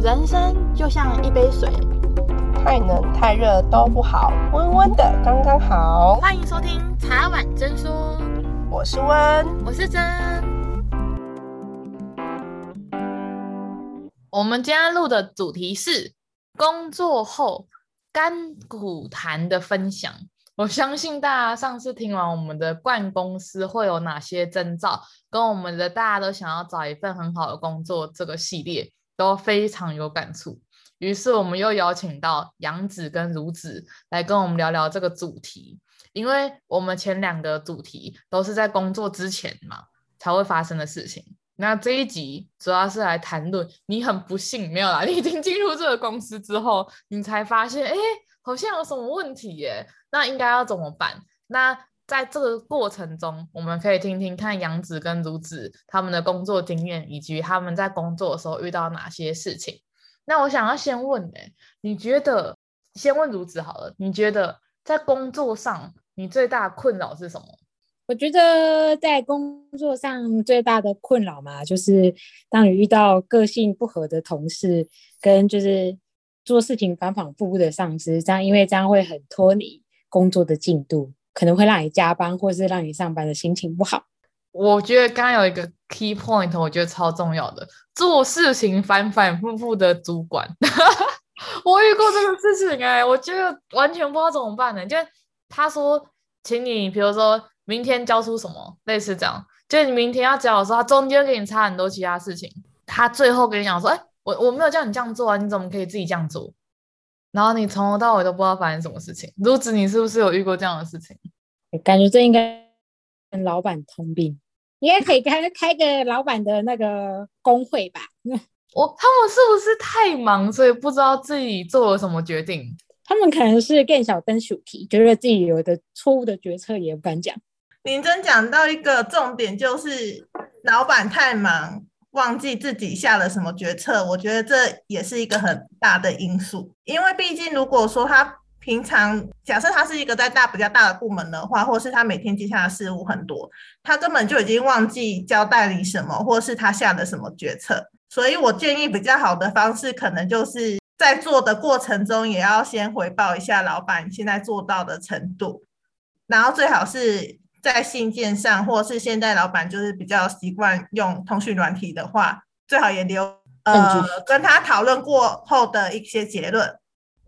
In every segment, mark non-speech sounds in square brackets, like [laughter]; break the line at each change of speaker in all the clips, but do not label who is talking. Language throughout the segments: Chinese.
人生就像一杯水，
太冷太热都不好，温温的刚刚好。
欢迎收听茶碗真说，
我是温，
我是真。我们今天录的主题是工作后甘苦谈的分享。我相信大家上次听完我们的冠公司会有哪些征兆，跟我们的大家都想要找一份很好的工作这个系列都非常有感触。于是我们又邀请到杨子跟儒子来跟我们聊聊这个主题，因为我们前两个主题都是在工作之前嘛才会发生的事情。那这一集主要是来谈论你很不幸没有啦，你已经进入这个公司之后，你才发现哎。好像有什么问题耶？那应该要怎么办？那在这个过程中，我们可以听听看杨子跟儒子他们的工作经验，以及他们在工作的时候遇到哪些事情。那我想要先问，哎，你觉得先问儒子好了？你觉得在工作上你最大的困扰是什么？
我觉得在工作上最大的困扰嘛，就是当你遇到个性不合的同事，跟就是。做事情反反复复的上司，这样因为这样会很拖你工作的进度，可能会让你加班，或是让你上班的心情不好。
我觉得刚刚有一个 key point，我觉得超重要的，做事情反反复复的主管，[laughs] 我遇过这个事情哎、我觉得完全不知道怎么办呢。就他说，请你比如说明天交出什么，类似这样，就你明天要交的时候，他中间给你插很多其他事情，他最后跟你讲说，哎、我我没有叫你这样做啊，你怎么可以自己这样做？然后你从头到尾都不知道发生什么事情。如子，你是不是有遇过这样的事情？
感觉这应该跟老板通病，应该可以开开个老板的那个工会吧？[laughs]
我他们是不是太忙，所以不知道自己做了什么决定？
他们可能是更小灯鼠皮，觉得自己有的错误的决策也不敢讲。
您真讲到一个重点，就是老板太忙。忘记自己下了什么决策，我觉得这也是一个很大的因素。因为毕竟，如果说他平常假设他是一个在大比较大的部门的话，或是他每天接下的事务很多，他根本就已经忘记交代你什么，或是他下的什么决策。所以我建议比较好的方式，可能就是在做的过程中，也要先回报一下老板现在做到的程度，然后最好是。在信件上，或是现在老板就是比较习惯用通讯软体的话，最好也留呃跟他讨论过后的一些结论，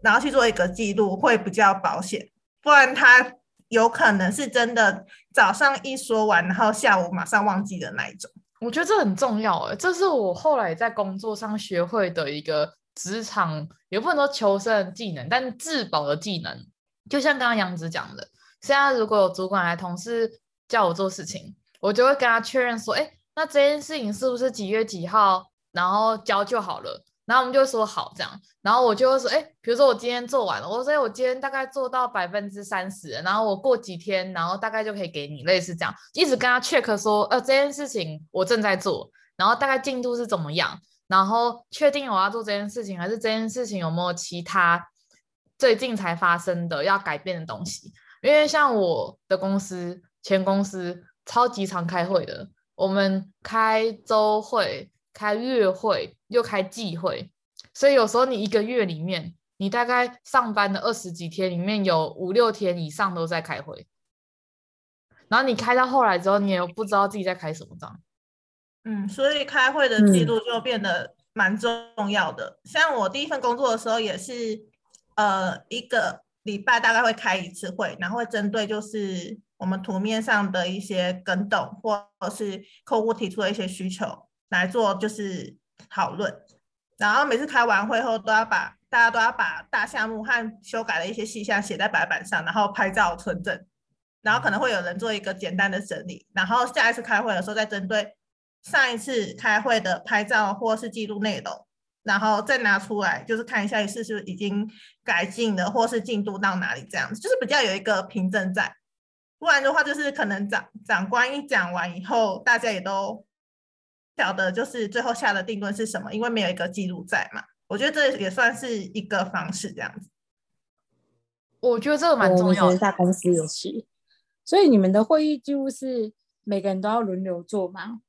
然后去做一个记录，会比较保险。不然他有可能是真的早上一说完，然后下午马上忘记的那一种。
我觉得这很重要诶，这是我后来在工作上学会的一个职场，也不能说求生技能，但自保的技能。就像刚刚杨子讲的。现在如果有主管来同事叫我做事情，我就会跟他确认说，哎，那这件事情是不是几月几号，然后交就好了。然后我们就会说好这样，然后我就会说，哎，比如说我今天做完了，我说我今天大概做到百分之三十，然后我过几天，然后大概就可以给你，类似这样，一直跟他 check 说，呃，这件事情我正在做，然后大概进度是怎么样，然后确定我要做这件事情，还是这件事情有没有其他最近才发生的要改变的东西。因为像我的公司前公司超级常开会的，我们开周会、开月会又开季会，所以有时候你一个月里面，你大概上班的二十几天里面有五六天以上都在开会，然后你开到后来之后，你也不知道自己在开什么章。
嗯，所以开会的记录就变得蛮重要的。嗯。像我第一份工作的时候也是，呃，一个。礼拜大概会开一次会，然后会针对就是我们图面上的一些更动，或者是客户提出的一些需求来做就是讨论。然后每次开完会后，都要把大家都要把大项目和修改的一些细项写在白板上，然后拍照存证。然后可能会有人做一个简单的整理，然后下一次开会的时候再针对上一次开会的拍照或是记录内容。然后再拿出来，就是看一下是不是已经改进了，或是进度到哪里这样子，就是比较有一个凭证在。不然的话，就是可能长长官一讲完以后，大家也都晓得，就是最后下的定论是什么，因为没有一个记录在嘛。我觉得这也算是一个方式这样子。
我觉得这个蛮重要的。
大公司有是，所以你们的会议记录是每个人都要轮流做吗？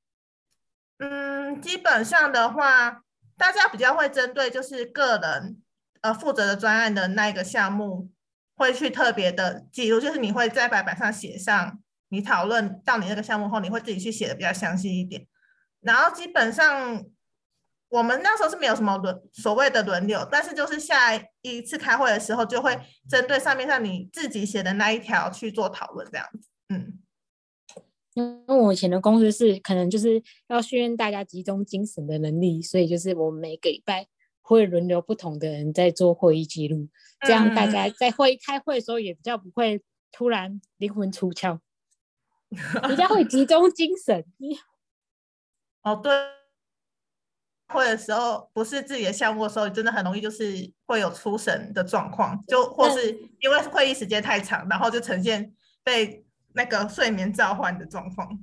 嗯，基本上的话。大家比较会针对就是个人呃负责的专案的那一个项目，会去特别的记录，就是你会在白板上写上你讨论到你那个项目后，你会自己去写的比较详细一点。然后基本上我们那时候是没有什么轮所谓的轮流，但是就是下一次开会的时候，就会针对上面上你自己写的那一条去做讨论，这样子。嗯。
因为我以前的公司是可能就是要训练大家集中精神的能力，所以就是我们每个礼拜会轮流不同的人在做会议记录，这样大家在会议开会的时候也比较不会突然灵魂出窍，比较会集中精神。[laughs]
哦，对，会的时候不是自己的项目的时候，真的很容易就是会有出神的状况，就或是因为会议时间太长，然后就呈现被。那个睡眠召唤的状况，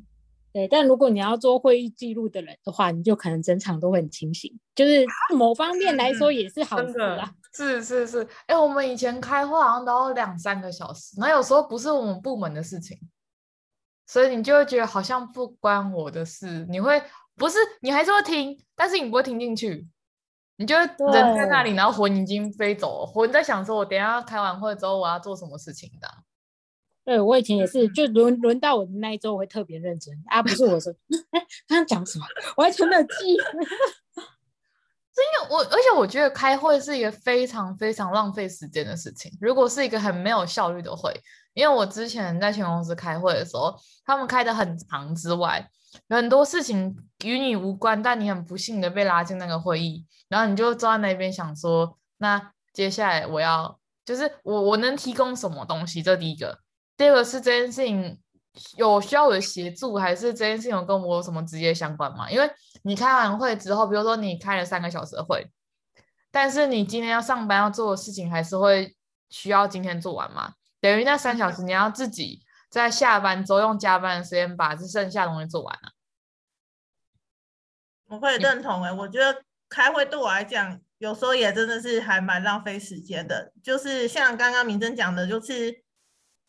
对，但如果你要做会议记录的人的话，你就可能整场都会很清醒，就是某方面来说也是好事啊。
是是是，哎、欸，我们以前开会好像都要两三个小时，那有时候不是我们部门的事情，所以你就会觉得好像不关我的事，你会不是你还是会听，但是你不会听进去，你就人在那里，然后魂已经飞走了，魂在想说，我等一下开完会之后我要做什么事情的。
对，我以前也是，就轮轮到我的那一周，我会特别认真啊，不是我说，[laughs] 哎，刚刚讲什么？我还全没有记。
是因为我，而且我觉得开会是一个非常非常浪费时间的事情。如果是一个很没有效率的会，因为我之前在前公司开会的时候，他们开的很长之外，有很多事情与你无关，但你很不幸的被拉进那个会议，然后你就坐在那边想说，那接下来我要就是我我能提供什么东西？这第一个。第二个是这件事情有需要我的协助，还是这件事情有跟我有什么直接相关吗？因为你开完会之后，比如说你开了三个小时的会，但是你今天要上班要做的事情还是会需要今天做完嘛？等于那三小时你要自己在下班之后用加班的时间把这剩下的东西做完了。
我会认同哎、欸，我觉得开会对我来讲有时候也真的是还蛮浪费时间的，就是像刚刚明真讲的，就是。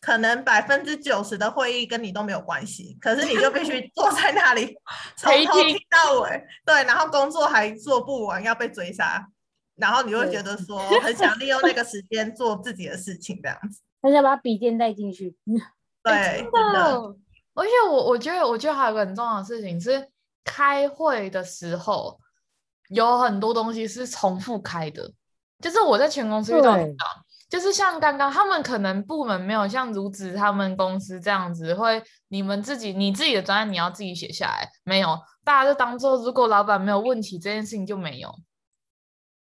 可能百分之九十的会议跟你都没有关系，可是你就必须坐在那里 [laughs] 从头听到尾，对，然后工作还做不完，要被追杀，然后你会觉得说很想利用那个时 [laughs] 间做自己的事情，这样子。
很想把笔电带进去，[laughs]
对，真的。
而且我我觉得，我觉得还有个很重要的事情是，开会的时候有很多东西是重复开的，就是我在全公司遇到的。就是像刚刚他们可能部门没有像如子他们公司这样子，会你们自己你自己的专案你要自己写下来，没有，大家就当做如果老板没有问题，这件事情就没有。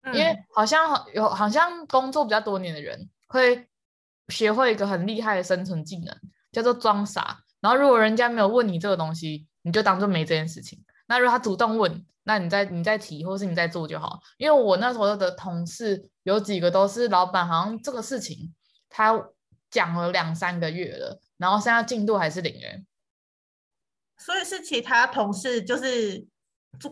因为好像有好像工作比较多年的人会学会一个很厉害的生存技能，叫做装傻。然后如果人家没有问你这个东西，你就当做没这件事情。那如果他主动问，那你再你再提，或是你再做就好。因为我那时候的同事有几个都是老板，好像这个事情他讲了两三个月了，然后现在进度还是零元。
所以是其他同事就是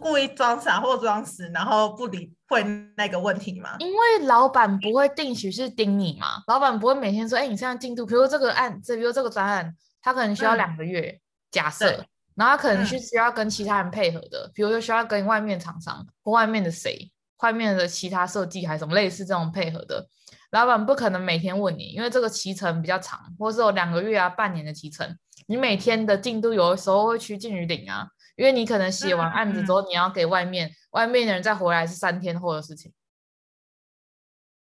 故意装傻或装死，然后不理会那个问题吗？
因为老板不会定期是盯你嘛，老板不会每天说，哎，你现在进度，比如这个案，这比如这个专案，他可能需要两个月，嗯、假设。然后可能是需要跟其他人配合的，嗯、比如说需要跟外面厂商或外面的谁、外面的其他设计还是什么类似这种配合的，老板不可能每天问你，因为这个期程比较长，或是有两个月啊、半年的期程，你每天的进度有的时候会趋近于零啊，因为你可能写完案子之后，你要给外面、嗯、外面的人再回来是三天后的事情，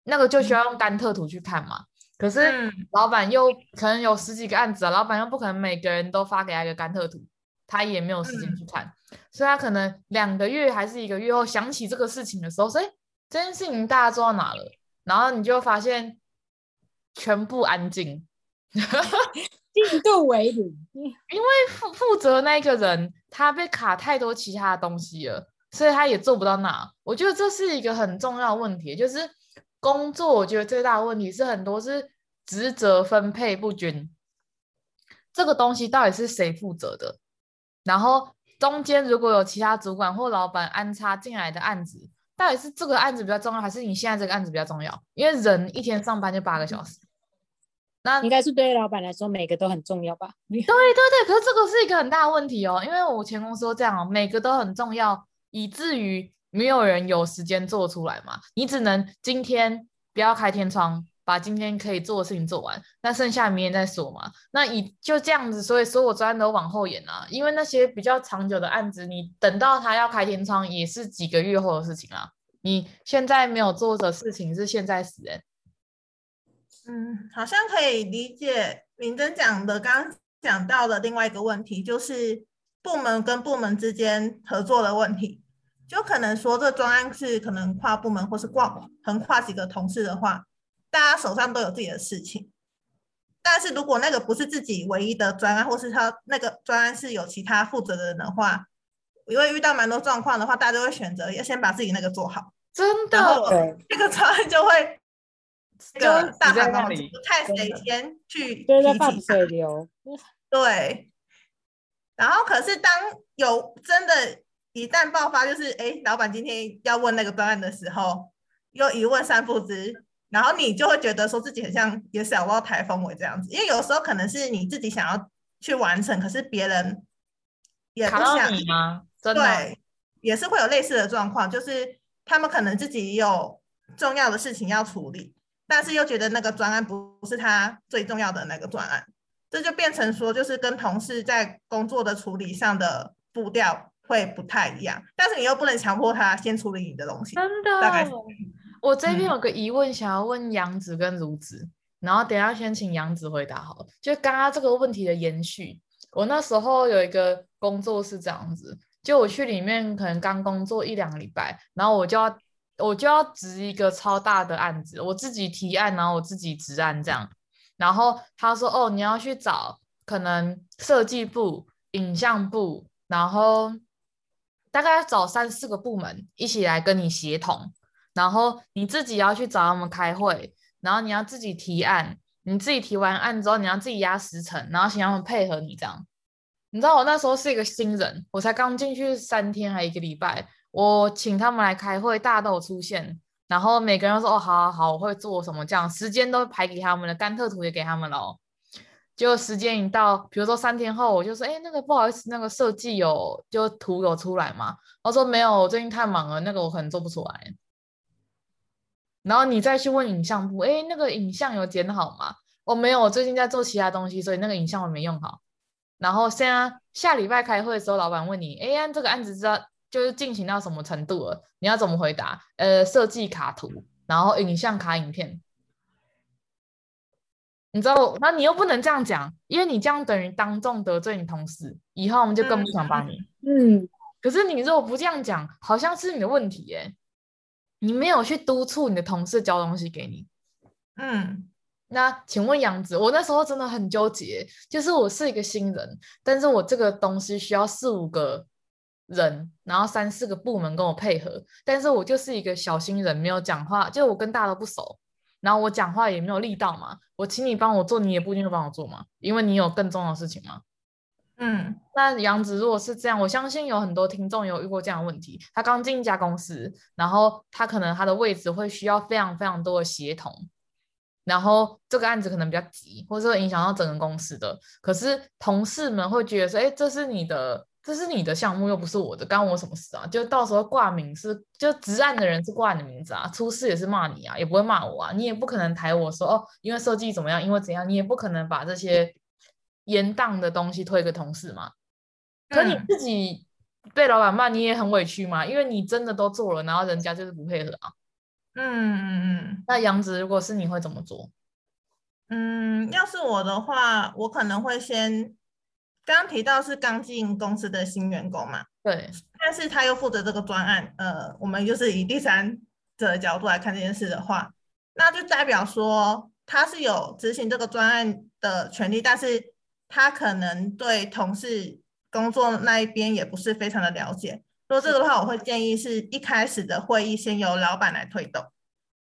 那个就需要用甘特图去看嘛。可是老板又可能有十几个案子啊，老板又不可能每个人都发给他一个甘特图。他也没有时间去看，嗯、所以他可能两个月还是一个月后想起这个事情的时候，说：“哎这件事情大家做到哪了？然后你就发现全部安静，[laughs]
进度为零，
因为负负责那个人他被卡太多其他的东西了，所以他也做不到那。我觉得这是一个很重要的问题，就是工作，我觉得最大的问题是很多是职责分配不均，这个东西到底是谁负责的？然后中间如果有其他主管或老板安插进来的案子，到底是这个案子比较重要，还是你现在这个案子比较重要？因为人一天上班就八个小时，那
应该是对于老板来说每个都很重要吧？[laughs]
对对对，可是这个是一个很大的问题哦，因为我前公司都这样哦，每个都很重要，以至于没有人有时间做出来嘛，你只能今天不要开天窗，把今天可以做的事情做完，那剩下明天再说嘛。那以就这样子，所以所有专案都往后延啊，因为那些比较长久的案子，你等到他要开天窗也是几个月后的事情啊。你现在没有做的事情是现在死人。
嗯，好像可以理解明真讲的，刚刚讲到的另外一个问题，就是部门跟部门之间合作的问题。就可能说，这专案是可能跨部门或是跨横跨几个同事的话，大家手上都有自己的事情。但是如果那个不是自己唯一的专案，或是他那个专案是有其他负责的人的话，因为遇到蛮多状况的话，大家都会选择要先把自己那个做好。
真的，
这个专案就会 [laughs] 这个大海捞针，看谁先去提起
水流。[laughs]
对。然后，可是当有真的。一旦爆发，就是哎，老板今天要问那个专案的时候，又一问三不知，然后你就会觉得说自己很像也小到台风尾这样子，因为有时候可能是你自己想要去完成，可是别人也不想
你吗？真的？
对，也是会有类似的状况，就是他们可能自己有重要的事情要处理，但是又觉得那个专案不是他最重要的那个专案，这就变成说，就是跟同事在工作的处理上的步调。会不太一样，但是你又不能强迫他先处理你的东西。
真的，
大概是。
我这边有个疑问，想要问杨子跟如子，嗯，然后等一下先请杨子回答好了。就刚刚这个问题的延续，我那时候有一个工作是这样子，就我去里面可能刚工作一两个礼拜，然后我就要我就要执一个超大的案子，我自己提案，然后我自己执案这样。然后他说：“哦，你要去找可能设计部、影像部，然后。”大概要找三四个部门一起来跟你协同，然后你自己要去找他们开会，然后你要自己提案，你自己提完案之后，你要自己压时程，然后请他们配合你这样。你知道我那时候是一个新人，我才刚进去三天还一个礼拜，我请他们来开会，大家都有出现，然后每个人都说哦，好好好，我会做什么这样，时间都排给他们了，甘特图也给他们了哦。就时间一到，比如说三天后，我就说，哎，那个不好意思，那个设计有就图有出来吗？我说没有，我最近太忙了，那个我可能做不出来。然后你再去问影像部，哎，那个影像有剪好吗？我没有，我最近在做其他东西，所以那个影像我没用好。然后现在下礼拜开会的时候，老板问你，哎，这个案子知道就是进行到什么程度了？你要怎么回答？呃，设计卡图，然后影像卡影片。你知道，那你又不能这样讲，因为你这样等于当众得罪你同事，以后我们就更不想帮你。
嗯，
可是你如果不这样讲，好像是你的问题耶，你没有去督促你的同事交东西给你。
嗯，
那请问杨子，我那时候真的很纠结，就是我是一个新人，但是我这个东西需要四五个人，然后三四个部门跟我配合，但是我就是一个小新人，没有讲话，就我跟大家都不熟。然后我讲话也没有力道嘛，我请你帮我做，你也不一定会帮我做嘛，因为你有更重要的事情嘛。
嗯，
那杨子如果是这样，我相信有很多听众有遇过这样的问题。他刚进一家公司，然后他可能他的位置会需要非常非常多的协同，然后这个案子可能比较急，或者会影响到整个公司的。可是同事们会觉得说，哎，这是你的。这是你的项目，又不是我的，干我什么事啊？就到时候挂名是，就执案的人是挂你的名字啊，出事也是骂你啊，也不会骂我啊，你也不可能抬我说哦，因为设计怎么样，因为怎样，你也不可能把这些延宕的东西推给同事嘛。可你自己被老板骂，你也很委屈嘛，因为你真的都做了，然后人家就是不配合啊。
嗯嗯嗯。
那杨子，如果是你会怎么做？
嗯，要是我的话，我可能会先。刚刚提到是刚进公司的新员工嘛？
对，
但是他又负责这个专案，呃，我们就是以第三者的角度来看这件事的话，那就代表说他是有执行这个专案的权利，但是他可能对同事工作那一边也不是非常的了解。说这个的话，我会建议是一开始的会议先由老板来推动，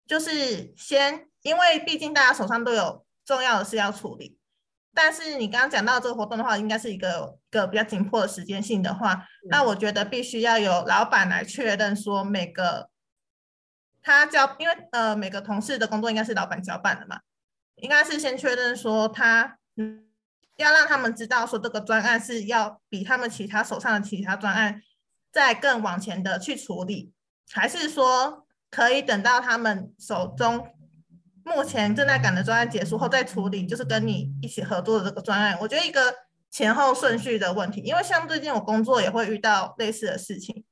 就是先，因为毕竟大家手上都有重要的事要处理。但是你刚刚讲到这个活动的话，应该是一个一个比较紧迫的时间性的话，嗯，那我觉得必须要由老板来确认说每个他交，因为呃每个同事的工作应该是老板交办的嘛，应该是先确认说他嗯要让他们知道说这个专案是要比他们其他手上的其他专案再更往前的去处理，还是说可以等到他们手中目前正在赶的专案结束后再处理？就是跟你一起合作的这个专案，我觉得一个前后顺序的问题。因为像最近我工作也会遇到类似的事情，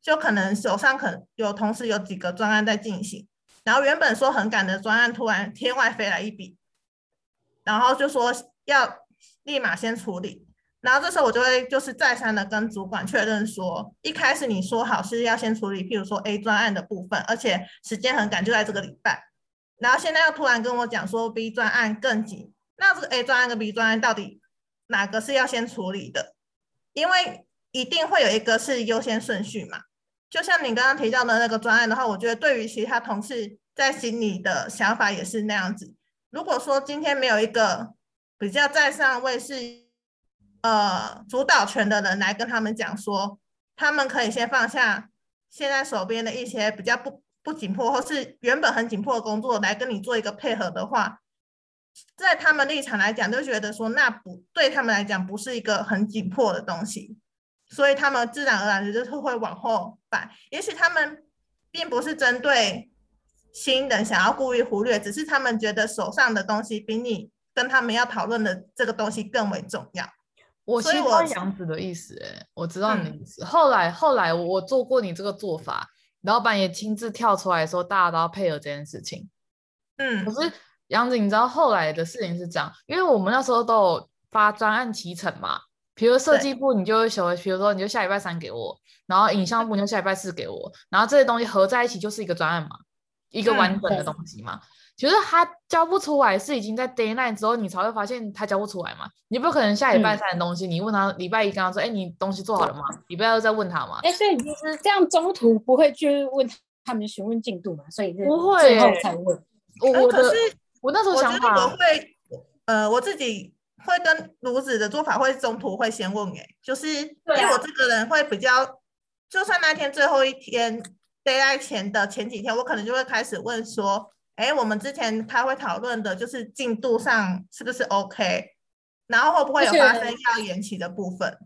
就可能手上可有同时有几个专案在进行，然后原本说很赶的专案，突然天外飞来一笔，然后就说要立马先处理。然后这时候我就会就是再三的跟主管确认说，一开始你说好是要先处理，譬如说 A 专案的部分，而且时间很赶，就在这个礼拜。然后现在又突然跟我讲说 B 专案更紧，那这个 A 专案跟 B 专案到底哪个是要先处理的？因为一定会有一个是优先顺序嘛。就像你刚刚提到的那个专案的话，我觉得对于其他同事在心里的想法也是那样子。如果说今天没有一个比较在上位是。呃，主导权的人来跟他们讲说，他们可以先放下现在手边的一些比较不不紧迫，或是原本很紧迫的工作，来跟你做一个配合的话，在他们立场来讲，就觉得说那不对他们来讲不是一个很紧迫的东西，所以他们自然而然的就是会往后摆。也许他们并不是针对新人想要故意忽略，只是他们觉得手上的东西比你跟他们要讨论的这个东西更为重要。
我喜欢杨子的意思，哎，我知道你的意思。嗯、后来，后来我做过你这个做法，老板也亲自跳出来说，大家都要配合这件事情。
嗯，
可是杨子，你知道后来的事情是这样，因为我们那时候都有发专案提成嘛，比如设计部你就会写，比如说你就下礼拜三给我，然后影像部你就下礼拜四给我，然后这些东西合在一起就是一个专案嘛，一个完整的东西嘛。嗯其实他交不出来，是已经在 deadline 之后，你才会发现他交不出来嘛。你不可能下礼拜三的东西，嗯、你问他礼拜一跟他说，哎，你东西做好了吗？礼拜二再问他嘛。
哎，所以你就是这样，中途不会去问他们询问进度嘛？所以是
不会
最后才问。
我
可是
我那时候想法，
我，我会呃，我自己会跟炉子的做法会中途会先问，哎，就是因为我这个人会比较，就算那天最后一天 deadline 前的前几天，我可能就会开始问说。哎，我们之前开会讨论的就是进度上是不是 OK，然后会不会有发生要延期的部分？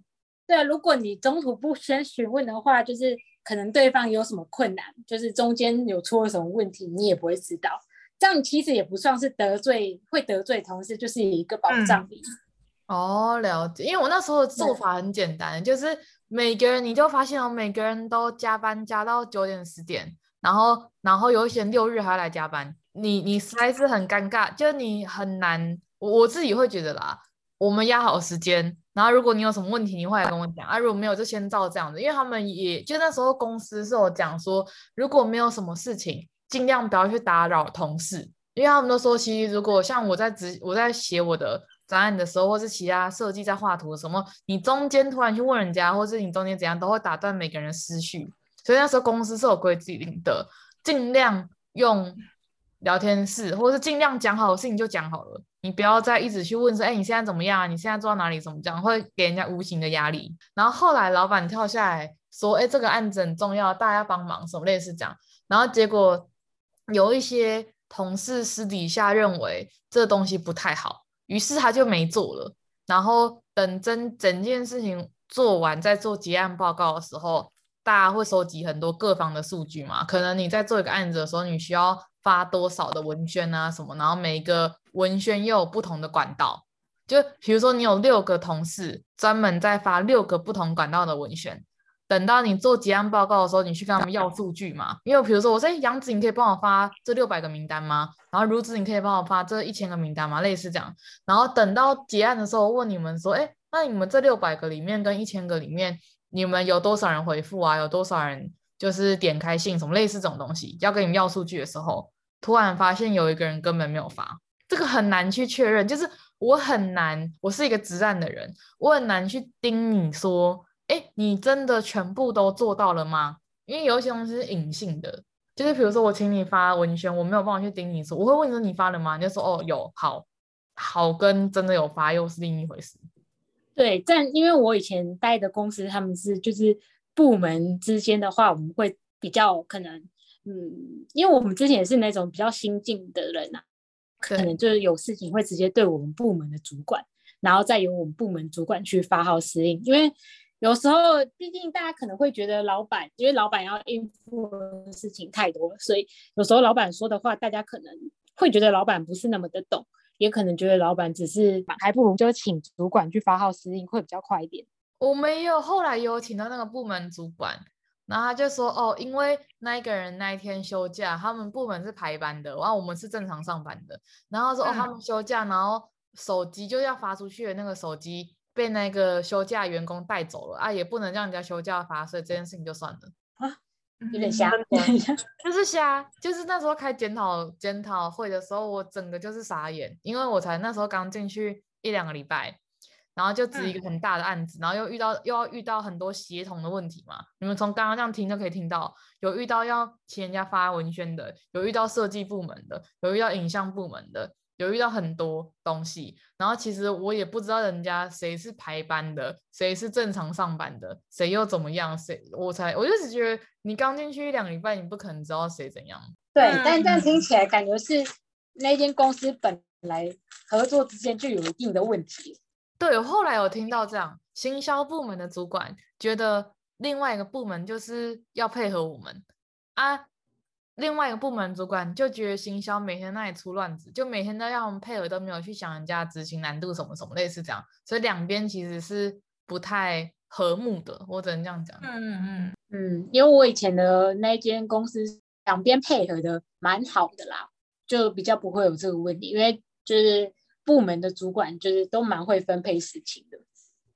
对啊，如果你中途不先询问的话，就是可能对方有什么困难，就是中间有出了什么问题，你也不会知道。这样其实也不算是得罪，会得罪同事，就是一个保障力。
嗯。哦，了解。因为我那时候的做法很简单，就是每个人你就发现哦，每个人都加班加到九点十点，然后然后有一些六日还要来加班。你你实在是很尴尬，就你很难，我我自己会觉得啦。我们压好时间，然后如果你有什么问题，你会来跟我讲啊。如果没有，就先照这样子。因为他们也就那时候公司是有讲说，如果没有什么事情，尽量不要去打扰同事。因为他们都说，其实如果像我在执我在写我的专案的时候，或是其他设计在画图什么，你中间突然去问人家，或是你中间怎样，都会打断每个人的思绪。所以那时候公司是有规定的，尽量用。聊天室，或者是尽量讲好的事情就讲好了，你不要再一直去问说，哎、你现在怎么样？你现在做到哪里？怎么讲？会给人家无形的压力。然后后来老板跳下来说，哎、欸，这个案子很重要，大家帮忙，什么类似这样。然后结果有一些同事私底下认为这东西不太好，于是他就没做了。然后等真整件事情做完，再做结案报告的时候，大家会收集很多各方的数据嘛？可能你在做一个案子的时候，你需要。发多少的文宣啊什么，然后每一个文宣又有不同的管道，就比如说你有六个同事专门在发六个不同管道的文宣，等到你做结案报告的时候，你去跟他们要数据嘛？因为比如说我说杨子，你可以帮我发这六百个名单吗？然后如子，你可以帮我发这一千个名单吗？类似这样，然后等到结案的时候问你们说，哎，那你们这六百个里面跟一千个里面，你们有多少人回复啊？有多少人就是点开信什么类似这种东西，要跟你们要数据的时候。突然发现有一个人根本没有发，这个很难去确认。就是我很难，我是一个直案的人，我很难去盯你说，哎，你真的全部都做到了吗？因为有一些东西是隐性的，就是比如说我请你发文宣，我没有办法去盯你说，我会问你说你发了吗？你就说哦有，好，好跟真的有发又是另一回事。
对，但因为我以前待的公司他们是就是部门之间的话，我们会比较可能。嗯，因为我们之前也是那种比较新进的人啊，可能就是有事情会直接对我们部门的主管，然后再由我们部门主管去发号施令。因为有时候毕竟大家可能会觉得老板，因为老板要应付的事情太多了，所以有时候老板说的话，大家可能会觉得老板不是那么的懂，也可能觉得老板只是还不如就请主管去发号施令会比较快一点。
我没有，后来有请到那个部门主管，然后他就说哦，因为那一个人那一天休假，他们部门是排班的，然后我们是正常上班的，然后说哦他们休假，然后手机就要发出去的那个手机被那个休假员工带走了啊，也不能让人家休假发，所以这件事情就算了。
啊，有点瞎，[laughs]
就是瞎，就是那时候开检讨检讨会的时候，我整个就是傻眼，因为我才那时候刚进去一两个礼拜。然后就值一个很大的案子，嗯、然后又遇到又要遇到很多协同的问题嘛。你们从刚刚这样听就可以听到，有遇到要请人家发文宣的，有遇到设计部门的，有遇到影像部门的，有遇到很多东西。然后其实我也不知道人家谁是排班的，谁是正常上班的，谁又怎么样，谁我才我就只觉得你刚进去一两个礼拜，你不可能知道谁怎样。
对，嗯、但这样听起来感觉是那间公司本来合作之间就有一定的问题。
对，后来有听到这样，行销部门的主管觉得另外一个部门就是要配合我们啊，另外一个部门主管就觉得行销每天那里出乱子，就每天都要我们配合，都没有去想人家执行难度什么什么类似这样，所以两边其实是不太和睦的，我只能这样讲。
嗯嗯嗯嗯，因为我以前的那间公司两边配合的蛮好的啦，就比较不会有这个问题，因为就是。部门的主管就是都蛮会分配事情的，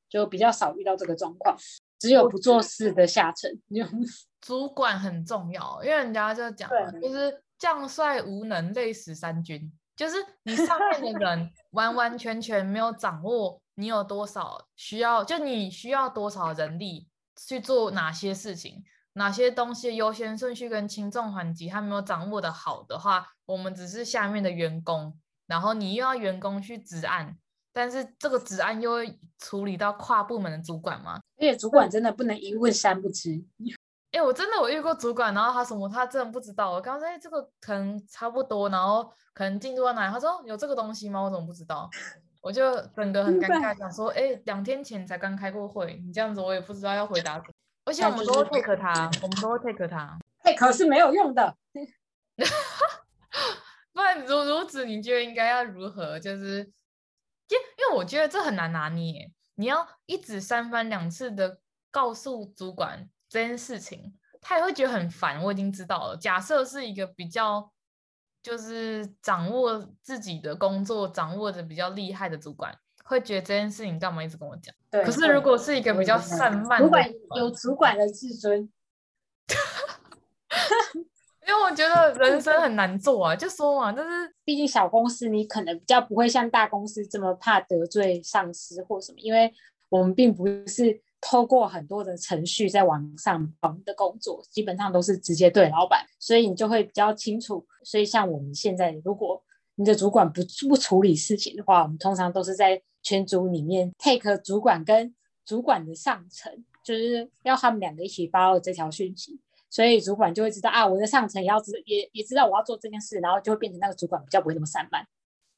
就比较少遇到这个状况，只有不做事的下层。[laughs]
主管很重要，因为人家就讲，就是将帅无能，累死三军。就是你上面的人 [laughs] 完完全全没有掌握你有多少需要，就你需要多少人力去做哪些事情，哪些东西优先顺序跟轻重缓急，他没有掌握的好的话，我们只是下面的员工。然后你又要员工去执案，但是这个职安又会处理到跨部门的主管吗？
而且主管真的不能一问三不知。[laughs]
哎，我真的我遇过主管，然后他什么他真的不知道。我刚刚说，哎，这个可能差不多，然后可能进度到哪里？他说有这个东西吗？我怎么不知道？我就整个很 [laughs] 尴尬，想说，哎，两天前才刚开过会，你这样子我也不知道要回答什么。而且我们都会 take 他，我们都会 take 他，[laughs]
take 是没有用的。
不然如如此，你觉得应该要如何？就是，因因为我觉得这很难拿捏，你要一直三番两次的告诉主管这件事情，他也会觉得很烦。我已经知道了。假设是一个比较就是掌握自己的工作掌握的比较厉害的主管，会觉得这件事情干嘛一直跟我讲？对。可是如果是一个比较散漫的主管，
主管有主管的自尊。[laughs]
因为我觉得人生很难做啊，就说嘛，就是 [laughs]
毕竟小公司你可能比较不会像大公司这么怕得罪上司或什么，因为我们并不是透过很多的程序在网上跑的工作，基本上都是直接对老板，所以你就会比较清楚。所以像我们现在，如果你的主管不不处理事情的话，我们通常都是在群组里面 take 主管跟主管的上层，就是要他们两个一起发这条讯息。所以主管就会知道啊，我的上层也要知也也知道我要做这件事，然后就会变成那个主管比较不会那么散漫。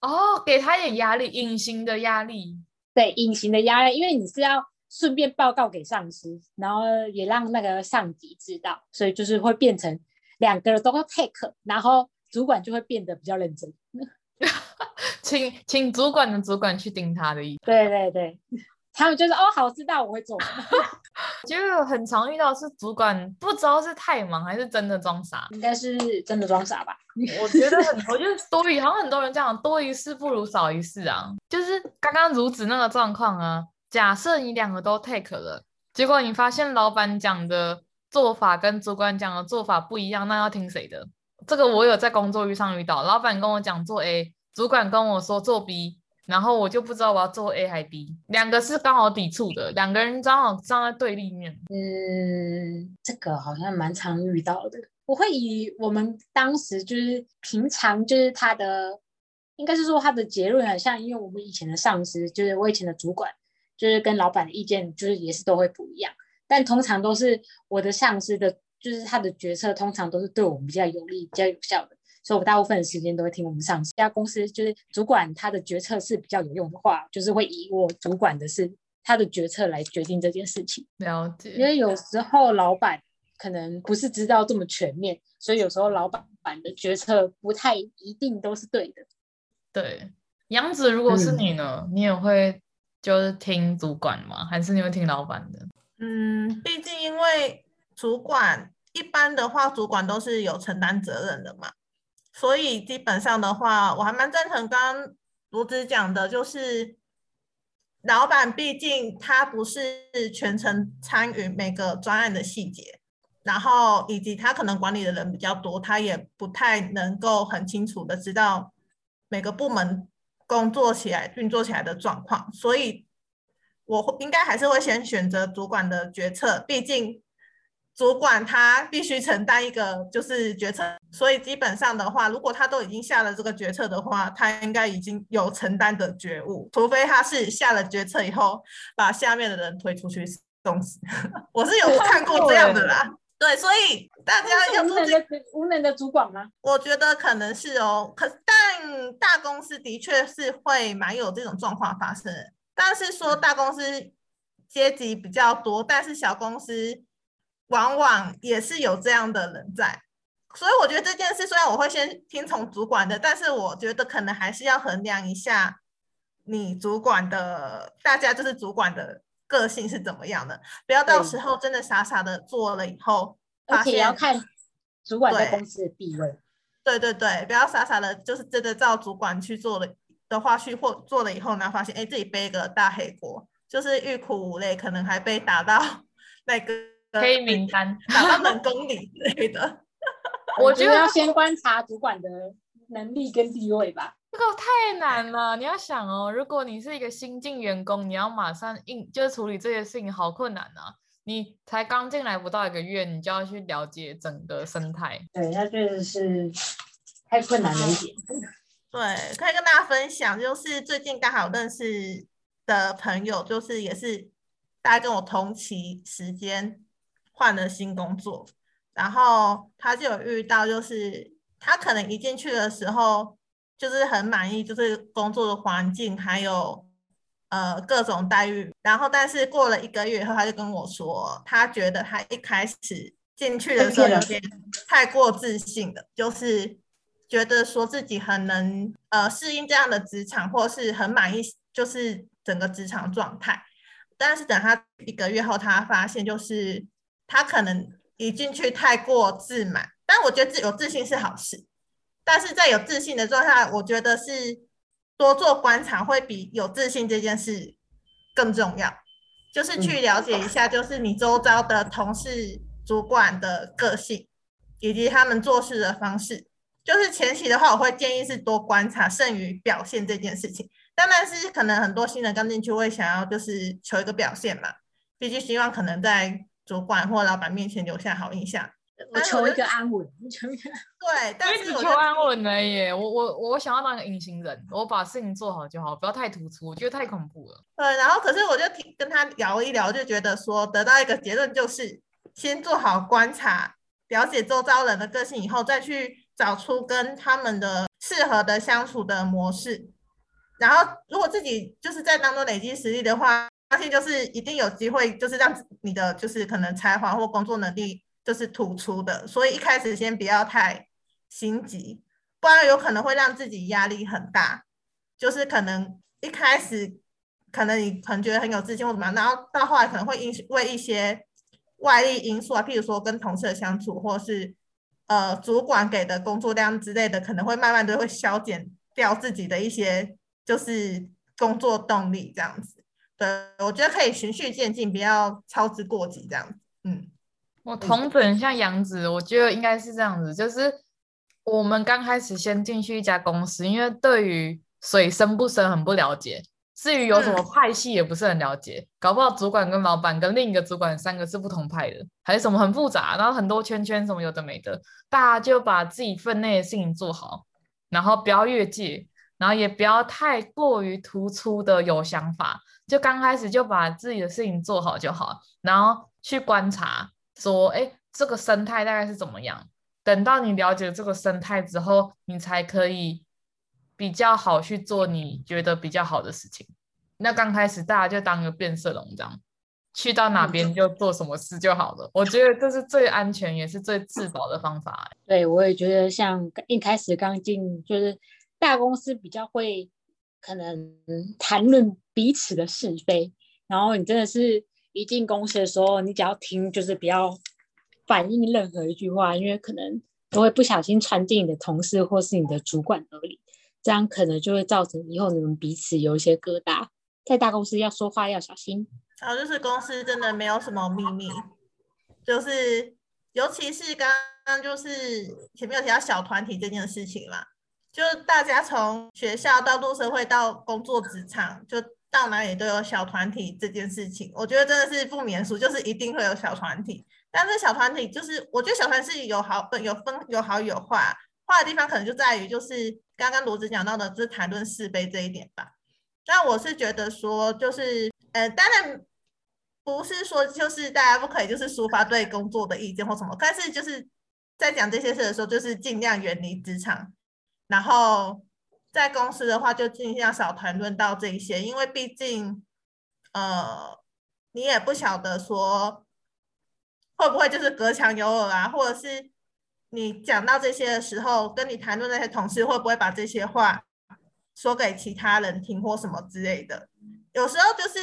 哦，给他一点压力，隐形的压力。
对，隐形的压力，因为你是要顺便报告给上司，然后也让那个上级知道，所以就是会变成两个人都要 take，然后主管就会变得比较认真。[laughs]
请请主管的主管去盯他的意思。
对对对。[laughs] 他们就是哦，好知道我会做。[laughs]
就很常遇到是主管不知道是太忙还是真的装傻，
应该是真的装傻吧。
我觉得很多就是多余，好像很多人这样，多一事不如少一事啊。就是刚刚如此那个状况啊，假设你两个都 take 了，结果你发现老板讲的做法跟主管讲的做法不一样，那要听谁的？这个我有在工作遇上遇到，老板跟我讲做 A，主管跟我说做 B。然后我就不知道我要做 A 还 B，两个是刚好抵触的，两个人刚好站在对立面。
嗯，这个好像蛮常遇到的。我会以我们当时就是平常就是他的，应该是说他的结论很像，因为我们以前的上司就是我以前的主管，就是跟老板的意见就是也是都会不一样，但通常都是我的上司的，就是他的决策通常都是对我们比较有利、比较有效的。所以我大部分的时间都会听我们上司。这家公司就是主管他的决策是比较有用的话，就是会以我主管的是他的决策来决定这件事情。
了解。
因为有时候老板可能不是知道这么全面，所以有时候老板的决策不太一定都是对的。
对，杨子，如果是你呢？嗯、你也会就是听主管吗？还是你会听老板的？
嗯，毕竟因为主管一般的话，主管都是有承担责任的嘛，所以基本上的话，我还蛮赞成刚刚罗子讲的，就是。老板毕竟他不是全程参与每个专案的细节，然后以及他可能管理的人比较多，他也不太能够很清楚的知道每个部门工作起来运作起来的状况，所以我应该还是会先选择主管的决策，毕竟。主管他必须承担一个就是决策，所以基本上的话，如果他都已经下了这个决策的话，他应该已经有承担的觉悟，除非他是下了决策以后把下面的人推出去送死。[laughs] 我是有看过这样的啦，[laughs] 对，所以大家要
无能的无能的主管吗？
我觉得可能是哦，可但大公司的确是会蛮有这种状况发生，但是说大公司阶级比较多，但是小公司。往往也是有这样的人在，所以我觉得这件事虽然我会先听从主管的，但是我觉得可能还是要衡量一下你主管的，大家就是主管的个性是怎么样的，不要到时候真的傻傻的做了以后，
而且要看主管在公司的地位。
对对对，不要傻傻的，就是真的照主管去做了的话去或做了以后呢，发现哎自己背个大黑锅，就是欲哭无泪，可能还被打到 [laughs] 那个。
黑名单，[laughs]
打到冷宫里之类的。[laughs]
我觉得要先观察主管的能力跟地位吧。
这个太难了，你要想哦，如果你是一个新进员工，你要马上应就是处理这些事情，好困难啊！你才刚进来不到一个月，你就要去了解整个生态。
对，那确实是太困难了一点。[laughs]
对，可以跟大家分享，就是最近刚好认识的朋友，就是也是大家跟我同期时间。换了新工作，然后他就有遇到，就是他可能一进去的时候就是很满意，就是工作的环境还有呃各种待遇。然后，但是过了一个月以后，他就跟我说，他觉得他一开始进去的时候有点太过自信了，就是觉得说自己很能呃适应这样的职场，或是很满意，就是整个职场状态。但是等他一个月后，他发现就是。他可能一进去太过自满，但我觉得自有自信是好事。但是在有自信的状态，我觉得是多做观察会比有自信这件事更重要。就是去了解一下，就是你周遭的同事、主管的个性，以及他们做事的方式。就是前期的话，我会建议是多观察胜于表现这件事情。当然是可能很多新人刚进去会想要就是求一个表现嘛，毕竟希望可能在。主管或老板面前留下好印象，
我求一个安稳。
对，但是
求安稳而已。我我我想要当个隐形人，我把事情做好就好，不要太突出，我觉得太恐怖了。
对，然后可是我就听跟他聊一聊，就觉得说得到一个结论，就是先做好观察，了解周遭人的个性以后，再去找出跟他们的适合的相处的模式。然后如果自己就是在当中累积实力的话。相信就是一定有机会，就是让你的就是可能才华或工作能力就是突出的，所以一开始先不要太心急，不然有可能会让自己压力很大。就是可能一开始可能你可能觉得很有自信或怎么样，然后到后来可能会因为一些外力因素啊，譬如说跟同事的相处，或是呃主管给的工作量之类的，可能会慢慢的会消减掉自己的一些就是工作动力这样子。对，我觉得可以循序渐进，不要操之过急，这样子。嗯，
我同等像杨子，我觉得应该是这样子，就是我们刚开始先进去一家公司，因为对于水深不深很不了解，至于有什么派系也不是很了解，嗯、搞不好主管跟老板跟另一个主管三个是不同派的，还是什么很复杂，然后很多圈圈什么有的没的，大家就把自己分内的事情做好，然后不要越界，然后也不要太过于突出的有想法。就刚开始就把自己的事情做好就好，然后去观察说，哎，这个生态大概是怎么样？等到你了解这个生态之后，你才可以比较好去做你觉得比较好的事情。那刚开始大家就当个变色龙这样，去到哪边就做什么事就好了。我觉得这是最安全也是最自保的方法。
对，我也觉得像一开始刚进就是大公司比较会可能谈论彼此的是非，然后你真的是一进公司的时候，你只要听就是不要反映任何一句话，因为可能都会不小心传进你的同事或是你的主管耳里。这样可能就会造成以后你们彼此有一些疙瘩，在大公司要说话要小心。
然后就是公司真的没有什么秘密，就是尤其是刚刚就是前面有提到小团体这件事情嘛，就大家从学校到入社会到工作职场，就到哪里都有小团体这件事情，我觉得真的是不免俗，就是一定会有小团体。但是小团体就是我觉得小团是有好有分有好有坏。坏的地方可能就在于，就是刚刚罗子讲到的，就是谈论是非这一点吧。那我是觉得说，就是呃，当然不是说就是大家不可以就是抒发对工作的意见或什么，但是就是在讲这些事的时候，就是尽量远离职场，然后在公司的话就尽量少谈论到这一些，因为毕竟呃，你也不晓得说会不会就是隔墙有耳啊，或者是。你讲到这些的时候，跟你谈论那些同事会不会把这些话说给其他人听或什么之类的？有时候就是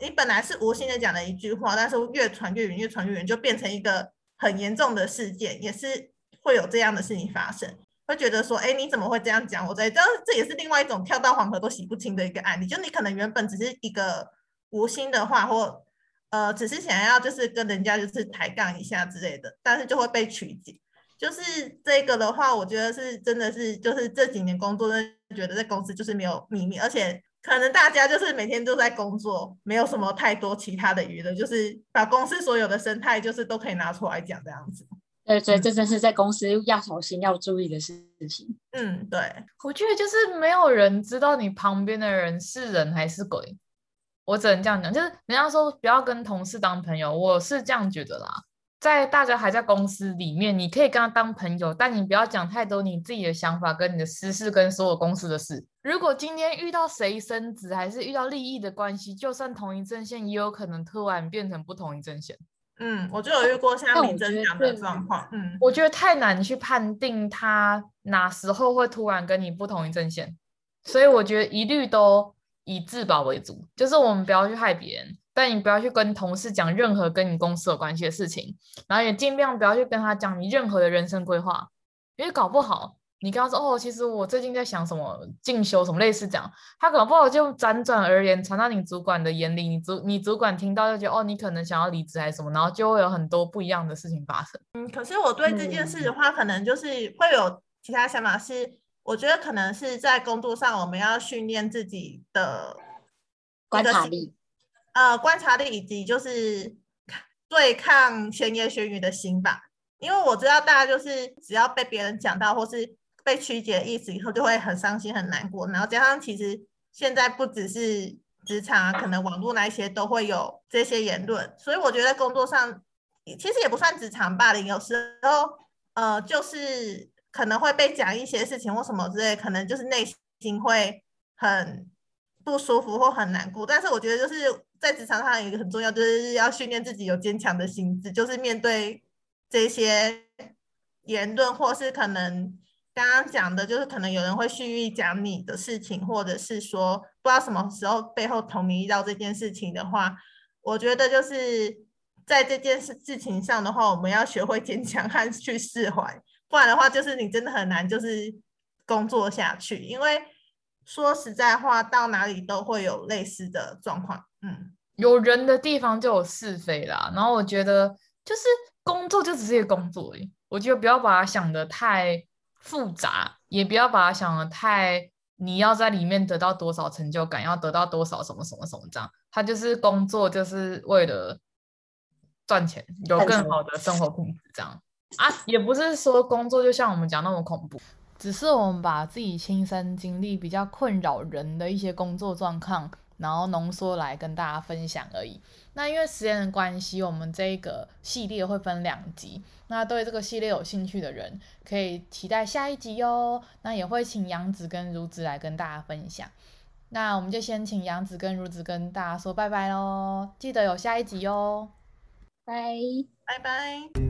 你本来是无心的讲了一句话，但是越传越远，越传越远，就变成一个很严重的事件，也是会有这样的事情发生。会觉得说，哎，你怎么会这样讲？我在这，这也是另外一种跳到黄河都洗不清的一个案例。就你可能原本只是一个无心的话，或呃，只是想要就是跟人家就是抬杠一下之类的，但是就会被曲解。就是这个的话，我觉得是真的是，就是这几年工作，觉得在公司就是没有秘密，而且可能大家就是每天都在工作，没有什么太多其他的娱乐，就是把公司所有的生态就是都可以拿出来讲这样子。
对，所以这真是在公司要小心要注意的事情。
嗯，对，
我觉得就是没有人知道你旁边的人是人还是鬼，我只能这样讲，就是人家说不要跟同事当朋友，我是这样觉得啦。在大家还在公司里面，你可以跟他当朋友，但你不要讲太多你自己的想法跟你的私事跟所有公司的事。如果今天遇到谁升职，还是遇到利益的关系，就算同一阵线，也有可能突然变成不同一阵线。
嗯，我就有遇过像你这样的状况。嗯，
我觉得太难去判定他哪时候会突然跟你不同一阵线，所以我觉得一律都以自保为主，就是我们不要去害别人。但你不要去跟同事讲任何跟你公司有关系的事情，然后也尽量不要去跟他讲你任何的人生规划，因为搞不好你跟他说哦，其实我最近在想什么进修什么类似这样，他可能不好就辗转而言传到你主管的眼里，你主你主管听到就觉得哦，你可能想要离职还是什么，然后就会有很多不一样的事情发生。
嗯，可是我对这件事的话，嗯、可能就是会有其他想法是，是我觉得可能是在工作上我们要训练自己的
观察力。
呃，观察力以及就是对抗闲言闲语的心吧，因为我知道大家就是只要被别人讲到或是被曲解意思以后，就会很伤心很难过。然后加上其实现在不只是职场啊，可能网络那些都会有这些言论，所以我觉得工作上其实也不算职场霸凌，有时候呃就是可能会被讲一些事情或什么之类，可能就是内心会很不舒服或很难过。但是我觉得就是。在职场上有一个很重要，就是要训练自己有坚强的心智，就是面对这些言论，或是可能刚刚讲的，就是可能有人会蓄意讲你的事情，或者是说不知道什么时候背后捅你一刀这件事情的话，我觉得就是在这件事事情上的话，我们要学会坚强和去释怀，不然的话，就是你真的很难就是工作下去，因为说实在话，到哪里都会有类似的状况。嗯，
有人的地方就有是非啦。然后我觉得，就是工作就只是一个工作而已。我觉得不要把它想得太复杂，也不要把它想得太，你要在里面得到多少成就感，要得到多少什么什么什么这样。它就是工作，就是为了赚钱，有更好的生活品质这样 [laughs] 啊。也不是说工作就像我们讲那么恐怖，只是我们把自己亲身经历比较困扰人的一些工作状况。然后浓缩来跟大家分享而已。那因为时间的关系，我们这个系列会分两集。那对这个系列有兴趣的人，可以期待下一集哟。那也会请杨子跟如子来跟大家分享。那我们就先请杨子跟如子跟大家说拜拜喽，记得有下一集哟，
拜
拜拜。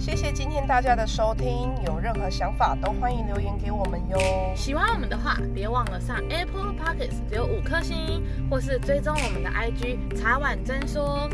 谢谢今天大家的收听，有任何想法都欢迎留言给我们哟。
喜欢我们的话，别忘了上 Apple Podcast 留五颗星，或是追踪我们的 IG 茶碗真说。